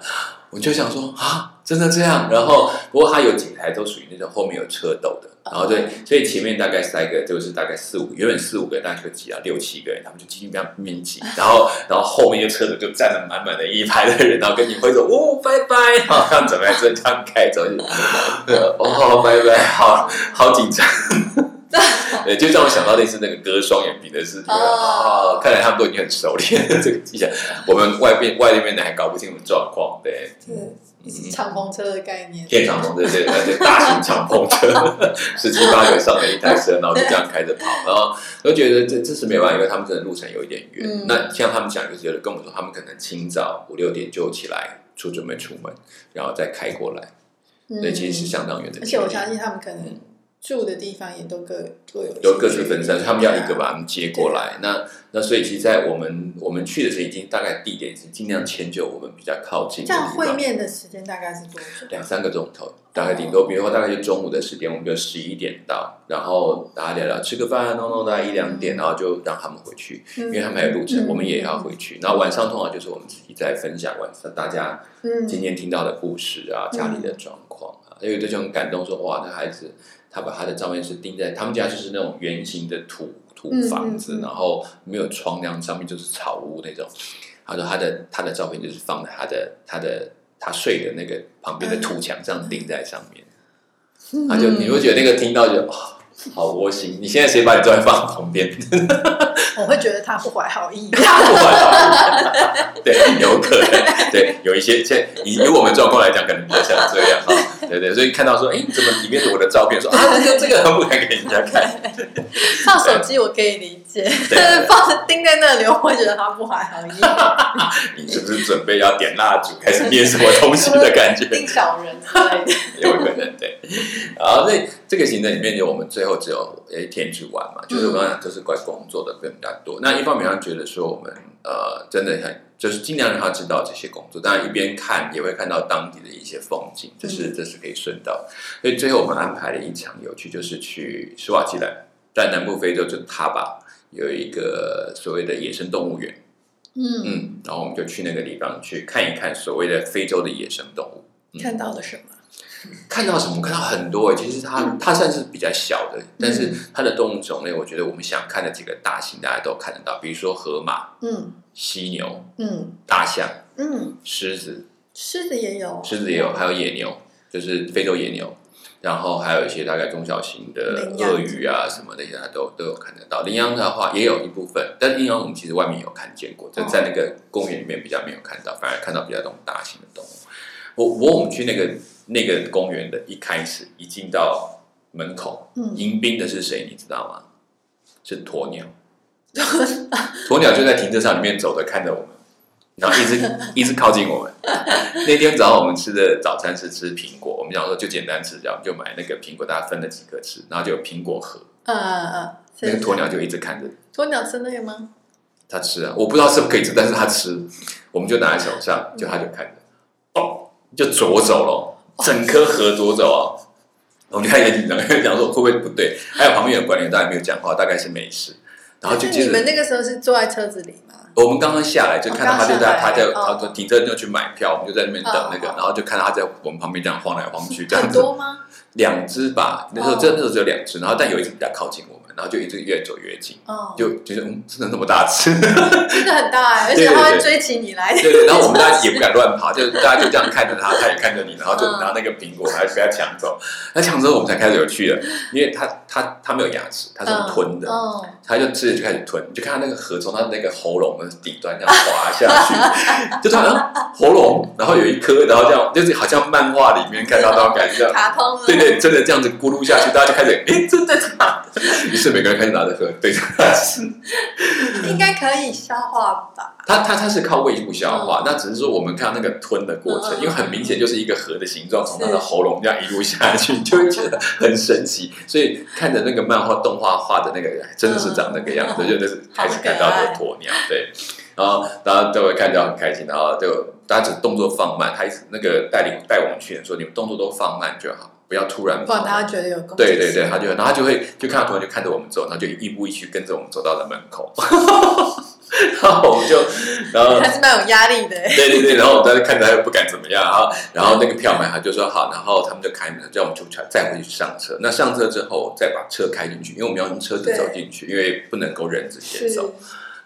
[SPEAKER 1] 我就想说啊，真的这样？然后不过它有几台都属于那种后面有车斗的，然后对，所以前面大概塞个就是大概四五，原本四五个人，大概就挤到六七个人，他们就进去这样面挤，然后然后后面就车子就站了满满的一排的人，然后跟你挥手，哦，拜拜，然后这样整台车这样开走，就哦，拜拜，好好紧张。对，就让我想到类似那个割双眼皮的事情啊！看来他们都已经很熟练了这个技巧，我们外边外面的还搞不清楚状况。对，
[SPEAKER 2] 是 敞篷车的概念，
[SPEAKER 1] 电敞篷车对对对，大型敞篷车，十七八个上了一台车，然后就这样开着跑，然后我觉得这这是没有办法，因为他们可能路程有一点远。
[SPEAKER 2] 嗯
[SPEAKER 1] 那像他们讲，就是跟我们说，他们可能清早五六点就起来出准备出门，然后再开过来，
[SPEAKER 2] 嗯
[SPEAKER 1] 对，其实是相当远的。
[SPEAKER 2] 而且我相信他们可能住的地方也都各各有
[SPEAKER 1] 都各自分散，他们要一个。把他们接过来。那那所以其实，在我们我们去的时候，已经大概地点是尽量迁就我们比较靠近的
[SPEAKER 2] 这样会，面的时间大概是多久？
[SPEAKER 1] 两三个钟头，大概顶多，比如说大概就中午的时间，我们就十一点到，然后大家聊聊，吃个饭，弄弄大概一两点，然后就让他们回去，因为他们还有路程，
[SPEAKER 2] 嗯
[SPEAKER 1] 我们也要回去。然后晚上通常就是我们自己在分享晚上大家
[SPEAKER 2] 嗯
[SPEAKER 1] 今天听到的故事啊，家里的状况啊，因为这就很感动说哇，那孩子他把他的照片是钉在他们家就是那种圆形的土土房子，
[SPEAKER 2] 嗯嗯嗯
[SPEAKER 1] 然后没有窗梁，上面就是草屋那种。他说他的他的照片就是放在他的他的他睡的那个旁边的土墙上钉在上面，
[SPEAKER 2] 嗯
[SPEAKER 1] 他就你会觉得那个听到就哇。好窝心！你现在谁把你照片放旁边？
[SPEAKER 2] 我会觉得他不怀好意。
[SPEAKER 1] 对，有可能，对，有一些，现以以我们状况来讲，可能比较像这样哈，对对，所以看到说，哎，怎么里面有我的照片，说啊，这个这个不敢给人家看，
[SPEAKER 2] 放手机我可以理解，
[SPEAKER 1] 对
[SPEAKER 2] 但是放着钉在那里，我会觉得他不怀好意。
[SPEAKER 1] 你是不是准备要点蜡烛，开始念什么东西的感觉？
[SPEAKER 2] 定小人之类的。
[SPEAKER 1] 有可能对。然后这这个行程里面，就我们最后只有一天去玩嘛，就是我刚才讲就是怪工作的比较多。那一方面，他觉得说我们呃真的很就是尽量让他知道这些工作，当然一边看也会看到当地的一些风景，这是这是可以顺道。所以最后我们安排了一场有趣，就是去斯瓦基兰，在南部非洲就是塔巴有一个所谓的野生动物园，
[SPEAKER 2] 嗯，
[SPEAKER 1] 嗯，然后我们就去那个地方去看一看所谓的非洲的野生动物。
[SPEAKER 2] 看到了什么？
[SPEAKER 1] 看到什么？看到很多诶。其实它它算是比较小的，但是它的动物种类，我觉得我们想看的几个大型，大家都看得到，比如说河马、
[SPEAKER 2] 嗯
[SPEAKER 1] 犀牛、
[SPEAKER 2] 嗯
[SPEAKER 1] 大象、
[SPEAKER 2] 嗯，
[SPEAKER 1] 狮子，
[SPEAKER 2] 狮子也有，
[SPEAKER 1] 狮子也有，还有野牛，就是非洲野牛。然后还有一些大概中小型的鳄鱼啊什么的，它都都有看得到。羚羊的话也有一部分，但是羚羊我们其实外面有看见过，就
[SPEAKER 2] 哦
[SPEAKER 1] 在那个公园里面比较没有看到，反而看到比较那种大型的动物。我我我们去那个那个公园的一开始一进到门口，
[SPEAKER 2] 嗯，
[SPEAKER 1] 迎宾的是谁？你知道吗？是鸵鸟。鸵鸟就在停车场里面走着，看着我们，然后一直 一直靠近我们。那天早上我们吃的早餐是吃苹果，我们想说就简单吃，然后就买那个苹果，大家分了几个吃，然后就有苹果核。
[SPEAKER 2] 嗯嗯嗯，
[SPEAKER 1] 那个鸵鸟就一直看着
[SPEAKER 2] 鸵鸟吃那个吗？
[SPEAKER 1] 它吃啊，我不知道是不是可以吃，但是它吃，我们就拿在手上，就它就看着，哦，就左走了，整颗核左走啊。我们就开始紧张，讲说会不会不对？还有旁边有管理员，大家没有讲话，大概是没事。然后就接着
[SPEAKER 2] 你们那个时候是坐在车子里吗？
[SPEAKER 1] 我们刚刚下来就看到他就在他在
[SPEAKER 2] 哦
[SPEAKER 1] 他说停车就去买票，我们就在那边等那个，然后就看到他在我们旁边这样晃来晃去这样
[SPEAKER 2] 很
[SPEAKER 1] 子，
[SPEAKER 2] 多吗？
[SPEAKER 1] 两只吧，那时候
[SPEAKER 2] 哦
[SPEAKER 1] 真的那时候只有两只，然后但有一只比较靠近我们，然后就一直越走越近，
[SPEAKER 2] 哦，
[SPEAKER 1] 就觉得嗯，真的那么大只，
[SPEAKER 2] 真的很大哎，而且
[SPEAKER 1] 对对对。
[SPEAKER 2] 它会追起你来。
[SPEAKER 1] 对对，然后我们大家 也不敢乱爬，就大家就这样看着他，他也看着你，然后就
[SPEAKER 2] 嗯。
[SPEAKER 1] 拿那个苹果还被他抢走，那抢走我们才开始有趣的，因为他他他没有牙齿，他是用吞的，
[SPEAKER 2] 哦，
[SPEAKER 1] 他就吃着就开始吞，你就看他那个河从他那个喉咙的底端这样滑下去，就突然啊喉咙，然后有一颗，然后这样就是好像漫画里面看到那种感觉，
[SPEAKER 2] 卡通的，
[SPEAKER 1] 对对，真的这样子咕噜下去，大家就开始哎，真的于是每个人开始拿着喝，对。
[SPEAKER 2] 应该可以消化吧？
[SPEAKER 1] 它它它是靠胃部消化，那只是说我们看到那个吞的过程，因为很明显就是一个核的形状从它的喉咙这样一路下去，就会觉得很神奇。所以看着那个漫画动画画的那个人，真的是长那个样子，
[SPEAKER 2] 嗯
[SPEAKER 1] 就那是开始看到这个鸵鸟，对。然后大家都会看到很开心，然后就大家只动作放慢，他一直那个带领带我们去的说，你们动作都放慢就好，不要突然跑。
[SPEAKER 2] 不然他觉得有攻击
[SPEAKER 1] 对对对，他就然后他就会就看到突然就看着我们走，然后就一步一趋跟着我们走到了门口，然后我们就然后
[SPEAKER 2] 还是蛮有压力的。
[SPEAKER 1] 对对对，然后我们在那看着，他又不敢怎么样，然后然后那个票买好就说好，然后他们就开门，叫我们就再回去上车。那上车之后再把车开进去，因为我们要用车子走进去，因为不能够人直接
[SPEAKER 2] 是
[SPEAKER 1] 走。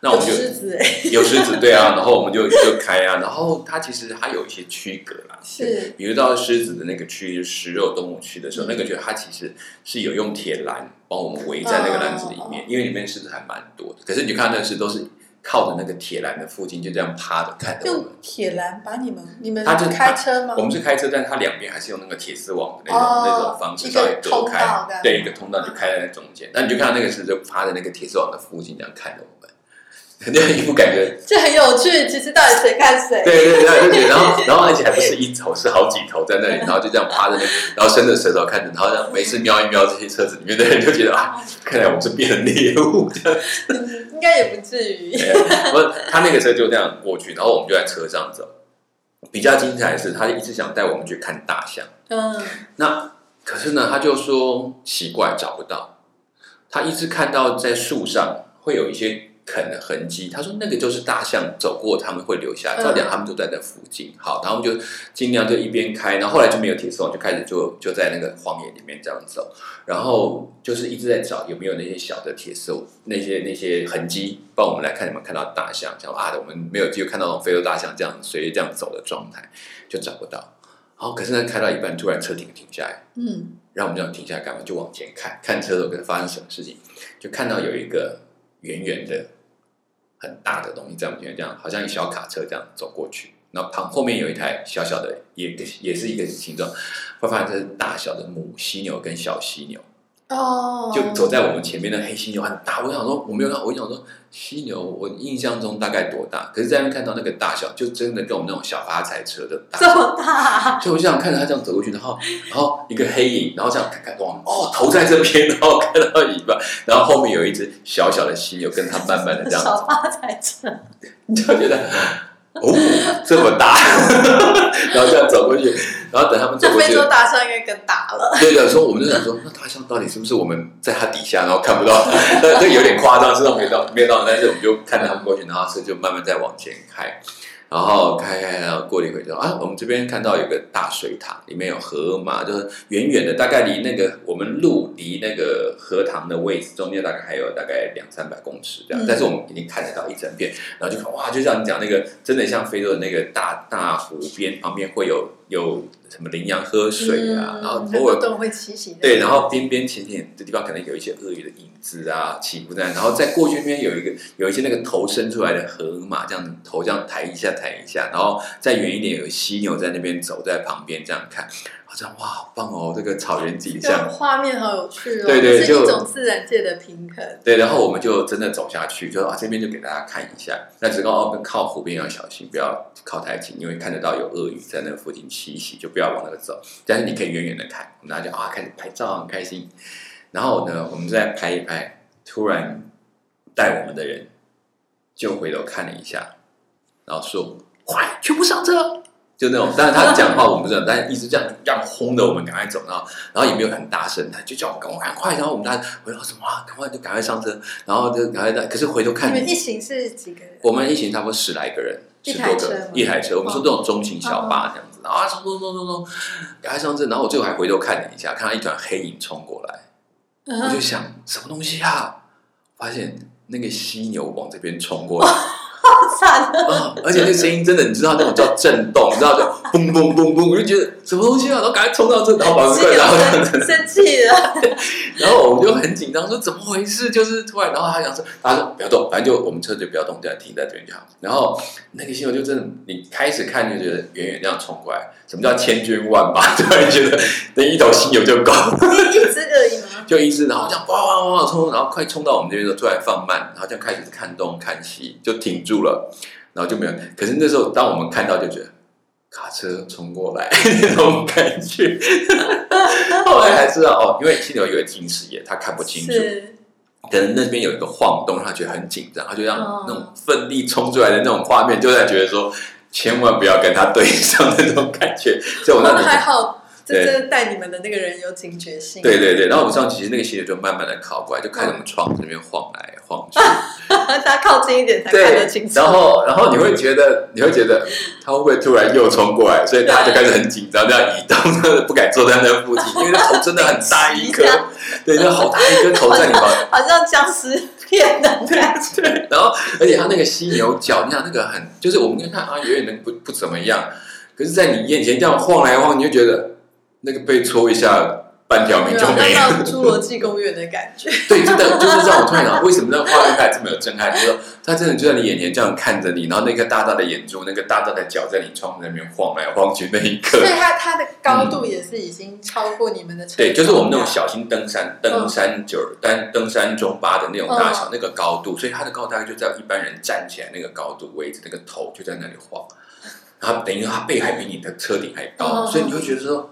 [SPEAKER 1] 那我们就
[SPEAKER 2] 狮子哎，
[SPEAKER 1] 有狮子 对啊，然后我们就就开啊，然后它其实它有一些区隔啦，
[SPEAKER 2] 是
[SPEAKER 1] 比如到狮子的那个区域，食肉动物区的时候，
[SPEAKER 2] 嗯
[SPEAKER 1] 那个就它其实是有用铁栏帮我们围在那个篮子里面，
[SPEAKER 2] 哦
[SPEAKER 1] 因为里面狮子还蛮多的。可是你看那个狮子都是靠着那个铁栏的附近就这样趴着看着我。
[SPEAKER 2] 铁栏把你们你们
[SPEAKER 1] 他就
[SPEAKER 2] 开车吗？
[SPEAKER 1] 我们是开车，但是它两边还是用那个铁丝网的那种、
[SPEAKER 2] 哦
[SPEAKER 1] 那种方式
[SPEAKER 2] 一个
[SPEAKER 1] 稍微隔
[SPEAKER 2] 通道
[SPEAKER 1] 开对，一个通道就开在那中间。那你就看到那个狮子就趴在那个铁丝网的附近这样看着我们，肯定一副感觉
[SPEAKER 2] 这很有趣。其实到底谁看谁？
[SPEAKER 1] 对对对，就觉得，然后 然后而且还不是一头，是好几头在那里，然后就这样趴在那，然后伸着舌头看着，然后这样每次瞄一瞄这些车子里面的人，就觉得啊，看来我们是变成猎物这样。
[SPEAKER 2] 嗯应该也不至于。
[SPEAKER 1] 不，他那个车就这样过去，然后我们就在车上走。比较精彩的是，他一直想带我们去看大象，
[SPEAKER 2] 嗯，
[SPEAKER 1] 那可是呢，他就说奇怪找不到，他一直看到在树上会有一些啃的痕迹，他说那个就是大象走过，他们会留下照讲他们就在那附近。好，然后我们就尽量就一边开，然后后来就没有铁丝网，就开始就就在那个荒野里面这样走，然后就是一直在找有没有那些小的铁丝那些那些痕迹，帮我们来看有没有看到大象，想说啊，我们没有机会看到非洲大象这样随意这样走的状态，就找不到。好，可是呢，开到一半，突然车停停下来，
[SPEAKER 2] 嗯，
[SPEAKER 1] 然后我们这样停下来干嘛？就往前看，看车的时候发生什么事情，就看到有一个圆圆的、很大的东西在我们前面，这样好像一小卡车这样走过去，然后旁后面有一台小小的，也也是一个形状，会发现这是大小的母犀牛跟小犀牛，
[SPEAKER 2] 哦，
[SPEAKER 1] 就走在我们前面的黑犀牛很大，我想说我没有看，我想说犀牛，我印象中大概多大？可是在那边看到那个大小，就真的跟我们那种小发财车的大小。
[SPEAKER 2] 这么大，
[SPEAKER 1] 就我就想看着他这样走过去，然后然后一个黑影，然后这样看看，哇，哦，头在这边，然后看到尾巴，然后后面有一只小小的犀牛跟他慢慢的这样
[SPEAKER 2] 小，发财车，
[SPEAKER 1] 你就觉得哦这么大，然后这样走过去，然后等他们走过去，
[SPEAKER 2] 这非洲大象应该更大了。
[SPEAKER 1] 对的，说我们就想说，那大象到底是不是我们在它底下，然后看不到？那这有点夸张，知道没到没有到，但是我们就看着他们过去，然后车就慢慢再往前开，然后开开，然后过了一会之后啊，我们这边看到有个大水塘，里面有河马，就是远远的，大概离那个我们路离那个荷塘的位置中间大概还有大概两三百公尺这样，
[SPEAKER 2] 嗯
[SPEAKER 1] 但是我们已经看得到一整片，然后就看哇，就像你讲那个，真的像非洲的那个大大湖边旁边会有有什么羚羊喝水啊，
[SPEAKER 2] 嗯
[SPEAKER 1] 然后偶尔
[SPEAKER 2] 会栖息。
[SPEAKER 1] 对，然后边边浅浅的地方可能有一些鳄鱼的影子啊，起伏在，然后在过去那边有一个有一些那个头伸出来的河马，这样头这样抬一下抬一下，然后再远一点有犀牛在那边走在旁边这样看，好像哇好棒哦，这个草原景象。
[SPEAKER 2] 画面好有趣哦，
[SPEAKER 1] 对对就
[SPEAKER 2] 这是一种自然界的平衡。
[SPEAKER 1] 对，然后我们就真的走下去，就啊这边就给大家看一下，那只告哦靠湖边要小心，不要靠太近，因为看得到有鳄鱼在那附近栖息，就不要往那个走。但是你可以远远的看，我们大家就啊开始拍照很开心。然后呢，我们再拍一拍，突然带我们的人就回头看了一下，然后说：“快，全部上车！”就那种，但是他讲话我们不知道，但是一直这样这样轰的我们赶快走，然后然后也没有很大声，他就叫我赶快赶快，然后我们大家回头什么，赶快就赶快上车，然后就赶快在，可是回头看
[SPEAKER 2] 你们一行是几个人？
[SPEAKER 1] 我们一行差不多十来个人，十多个一台车。我们说这种中型小巴这样子，啊，冲冲冲冲冲，赶快上车。然后我最后还回头看了一下，看到一团黑影冲过来，我就，想什么东西啊？发现那个犀牛往这边冲过来
[SPEAKER 2] 惨！
[SPEAKER 1] 而且那声音真的，你知道那种叫震动，你知道就 嘣嘣嘣嘣，我就觉得什么东西啊？然后赶快冲到这，然后把门关，然后这样子，
[SPEAKER 2] 生气了，
[SPEAKER 1] 然后我们就很紧张，说怎么回事？就是突然，然后他想说，他说不要动，反正就我们车就不要动，这样停在这边就好。然后那个新友就真的，你开始看就觉得远远这样冲过来，什么叫千军万马？突然觉得那一头新友就够，
[SPEAKER 2] 一一只而已吗？
[SPEAKER 1] 就一只，然后这样哇哇哇哇冲，然后快冲到我们这边的时候，突然放慢，然后这样开始看东看西，就停住了，然后就没有。可是那时候，当我们看到，就觉得卡车冲过来 那种感觉。后来才知道哦，因为犀牛有近视眼，他看不清楚。
[SPEAKER 2] 是，
[SPEAKER 1] 可能那边有一个晃动，他觉得很紧张，他就让
[SPEAKER 2] 哦
[SPEAKER 1] 那种奋力冲出来的那种画面，就在觉得说，千万不要跟他对上 那种感觉。所以我那时候
[SPEAKER 2] 还好，这
[SPEAKER 1] 对
[SPEAKER 2] 这带你们的那个人有警觉性。
[SPEAKER 1] 对对对，然后我们上其实那个犀牛就慢慢的靠过来，就看着我们窗子那边晃来晃去。
[SPEAKER 2] 他靠近一点才看得
[SPEAKER 1] 对
[SPEAKER 2] 清，楚。
[SPEAKER 1] 然后然后你会觉得，你会觉得他会不会突然又冲过来，所以大家就开始很紧张，这样移动，不敢坐在那附近，因为那头真的很大一颗，对，那好大一颗头在你旁边。
[SPEAKER 2] 好像僵尸片的感觉。
[SPEAKER 1] 对，然后而且他那个犀牛角，你想那个很，就是我们看啊，远远的不不怎么样，可是，在你眼前这样晃来晃，你就觉得那个被戳一下，半条命就没了。
[SPEAKER 2] 侏罗纪公园的感觉。
[SPEAKER 1] 对，真的就是让我突然想，为什么那个画面看这么有震撼？就是说，它真的就在你眼前这样看着你，然后那个大大的眼珠，那个大大的脚在你窗户那边晃来晃去那一刻
[SPEAKER 2] 所以，它它的高度也是已经超过你们的车。
[SPEAKER 1] 对，就是我们那种小型登山、登山九、登登山中巴的那种大小，那个高度，所以它的高度大概就在一般人站起来那个高度位置，那个头就在那里晃，然后等于它背还比你的车顶还高，
[SPEAKER 2] 嗯
[SPEAKER 1] 所以你会觉得说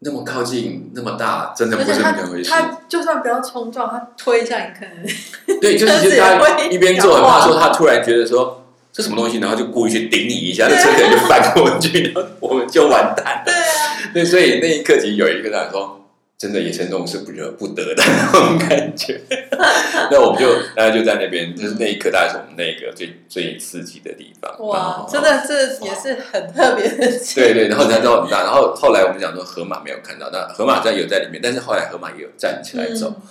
[SPEAKER 1] 那么靠近、那么大，真的不是那么回事。
[SPEAKER 2] 他就算不要冲撞，他推一下你可能
[SPEAKER 1] 对，就是就是他一边做，很
[SPEAKER 2] 摇晃
[SPEAKER 1] 怕说他突然觉得说。这什么东西？然后就故意去顶你一下，那车可能就翻过去，然后我们就完蛋了。
[SPEAKER 2] 对啊，
[SPEAKER 1] 对，所以那一刻其实有一个人说，真的野生动物是不惹不得的那种感觉。那我们就大家就在那边，就是那一刻，大概是我们那个最最刺激的地方。
[SPEAKER 2] 哇，真的这也是很特别的经
[SPEAKER 1] 对对，然后人家都很大。然后后来我们讲说河马没有看到，那河马在有在里面，但是后来河马也有站起来走。
[SPEAKER 2] 嗯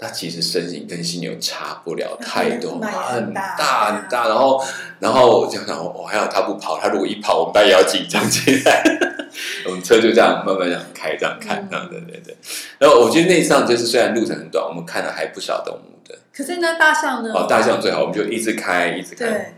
[SPEAKER 1] 它其实身形跟犀牛差不了太多，
[SPEAKER 2] 河马也很
[SPEAKER 1] 很
[SPEAKER 2] 大
[SPEAKER 1] 大很大。然后，然后我就想，哦，还好它不跑，它如果一跑，我们大家也要紧张起来。我们车就这样慢慢这样开，这样看，
[SPEAKER 2] 嗯
[SPEAKER 1] 这样对对对。然后我觉得那一趟就是虽然路程很短，我们看了还不少动物的。
[SPEAKER 2] 可是那大象呢？
[SPEAKER 1] 哦，大象最好，我们就一直开，一直开，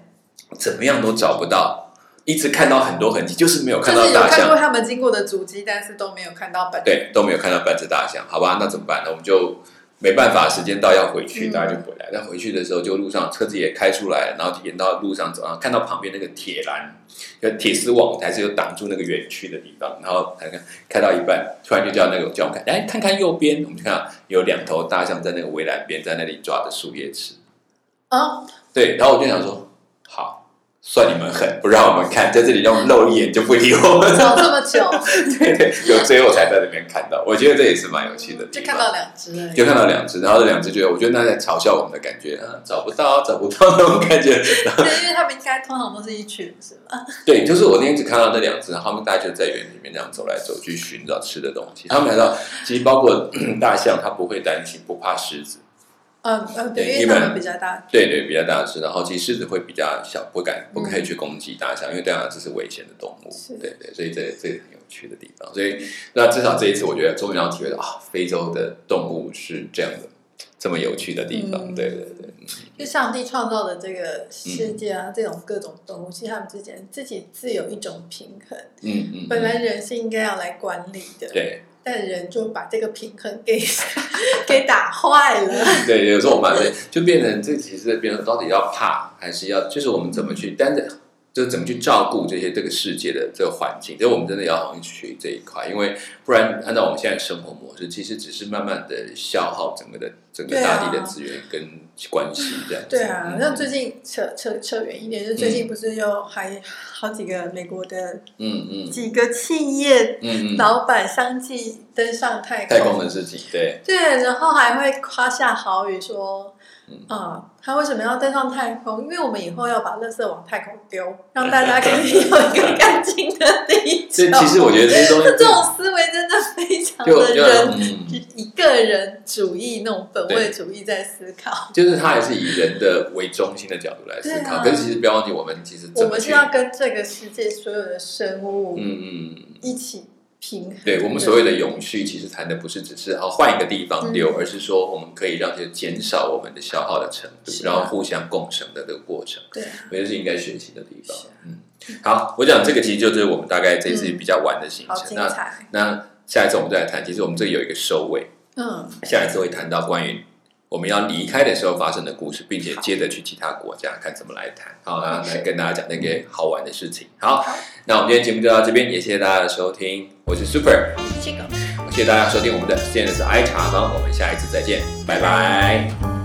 [SPEAKER 1] 怎么样都找不到，一直看到很多痕迹，就是没有看到大象。
[SPEAKER 2] 看过他们经过的足迹，但是都没有看到本。
[SPEAKER 1] 对，都没有看到半只大象，好吧，那怎么办呢？我们就没办法，时间到要回去，
[SPEAKER 2] 嗯
[SPEAKER 1] 大家就回来。但回去的时候，就路上车子也开出来了，然后就沿到路上走，然后看到旁边那个铁栏，有铁丝网还是有挡住那个园区的地方，然后看看开到一半，突然就叫那个叫我们看，哎，看看右边，我们就看到有两头大象在那个围栏边，在那里抓着树叶吃。
[SPEAKER 2] 啊，
[SPEAKER 1] 对，然后我就想说，好，算你们狠，不让我们看，在这里让我们露一眼就不理我们。
[SPEAKER 2] 找这么久，
[SPEAKER 1] 对对，有最后才在那边看到，我觉得这也是蛮有趣的。
[SPEAKER 2] 就看到两只。
[SPEAKER 1] 就看到两只，然后这两只觉得，我觉得那在嘲笑我们的感觉，啊，找不到，找不到那种感觉。
[SPEAKER 2] 对，因为他们应该通常都是一群，是吗？
[SPEAKER 1] 对，就是我那天只看到那两只，然后他们大家就在园里面这样走来走去寻找吃的东西。他们来到，其实包括大象，它不会担心，不怕狮子。
[SPEAKER 2] 嗯呃，对，
[SPEAKER 1] 对
[SPEAKER 2] 因为他们比较大。
[SPEAKER 1] 对对，比较大只，然后其实狮子会比较小，不敢不可以
[SPEAKER 2] 嗯
[SPEAKER 1] 去攻击大象，因为大象这是危险的动物。对对，所以这这个很有趣的地方。所以那至少这一次，我觉得终于要体会到啊，非洲的动物是这样的，这么有趣的地方。
[SPEAKER 2] 嗯
[SPEAKER 1] 对对对，
[SPEAKER 2] 就上帝创造的这个世界啊，这种各种动物，其实它们之间自己自有一种平衡。
[SPEAKER 1] 嗯嗯，
[SPEAKER 2] 本来人是应该要来管理的，
[SPEAKER 1] 对。
[SPEAKER 2] 但人就把这个平衡给 给打坏了。
[SPEAKER 1] 对，有时候我们就变成这其实变成到底要怕还是要，就是我们怎么去，但是就怎么去照顾这些这个世界的这个环境，所以我们真的要好好去学这一块，因为不然按照我们现在生活模式，其实只是慢慢的消耗整个的整个大地的资源跟关系这样子。
[SPEAKER 2] 对啊，
[SPEAKER 1] 嗯。
[SPEAKER 2] 那最近扯扯扯远一点，就最近不是又还好几个美国的
[SPEAKER 1] 嗯嗯。
[SPEAKER 2] 几个企业
[SPEAKER 1] 嗯嗯，
[SPEAKER 2] 老板相继登上太空。
[SPEAKER 1] 太空的事情，对，
[SPEAKER 2] 对，然后还会夸下好语说
[SPEAKER 1] 嗯，
[SPEAKER 2] 啊，他为什么要登上太空？因为我们以后要把垃圾往太空丢，让大家可以有一个干净的地球。
[SPEAKER 1] 这其实我觉得这些东西
[SPEAKER 2] 这种思维真的非常的人个人主义那种本位主义在思考。
[SPEAKER 1] 就是他还是以人的为中心的角度来思考，可是其实不要忘记，我们其实
[SPEAKER 2] 我们是要跟这个世界所有的生物
[SPEAKER 1] 嗯嗯，
[SPEAKER 2] 一起平衡。
[SPEAKER 1] 对我们所谓的永续，其实谈的不是只是哦换一个地方丢，
[SPEAKER 2] 嗯
[SPEAKER 1] 而是说我们可以让这减少我们的消耗的程度，
[SPEAKER 2] 啊
[SPEAKER 1] 然后互相共生的这个过程，
[SPEAKER 2] 对啊，
[SPEAKER 1] 我觉得是应该学习的地方
[SPEAKER 2] 啊。
[SPEAKER 1] 嗯，好，我讲这个其实就是我们大概这次比较晚的行
[SPEAKER 2] 好
[SPEAKER 1] 程。那。那下一次我们再来谈，其实我们这里有一个收尾，
[SPEAKER 2] 嗯，
[SPEAKER 1] 下一次会谈到关于我们要离开的时候发生的故事，并且接着去其他国家看怎么来谈。好，然后来跟大家讲那个好玩的事情。好，那我们今天节目就到这边，也谢谢大家的收听，我是 Super，
[SPEAKER 2] 这个。
[SPEAKER 1] 谢谢大家收听我们的现在是 I 茶坊，我们下一次再见，拜拜。